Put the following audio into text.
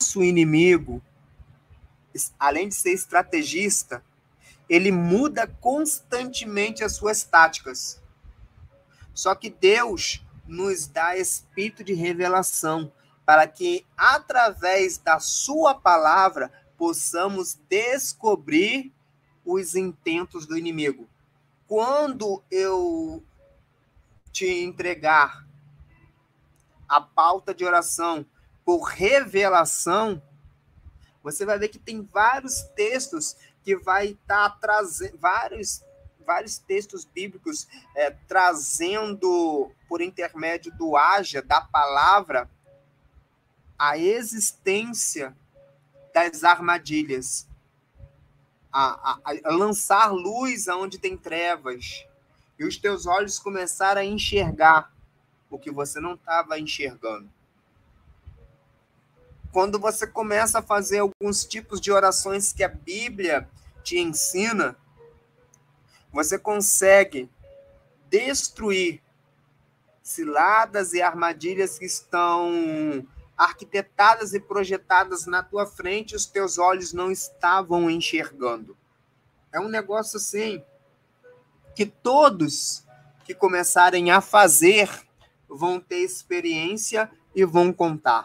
nosso inimigo, além de ser estrategista, ele muda constantemente as suas táticas. Só que Deus nos dá espírito de revelação para que através da sua palavra possamos descobrir os intentos do inimigo. Quando eu te entregar a pauta de oração por revelação, você vai ver que tem vários textos que vai estar tá trazendo vários vários textos bíblicos é, trazendo por intermédio do haja da palavra a existência das armadilhas a, a, a lançar luz aonde tem trevas e os teus olhos começaram a enxergar o que você não estava enxergando. Quando você começa a fazer alguns tipos de orações que a Bíblia te ensina, você consegue destruir ciladas e armadilhas que estão arquitetadas e projetadas na tua frente, os teus olhos não estavam enxergando. É um negócio assim que todos que começarem a fazer vão ter experiência e vão contar.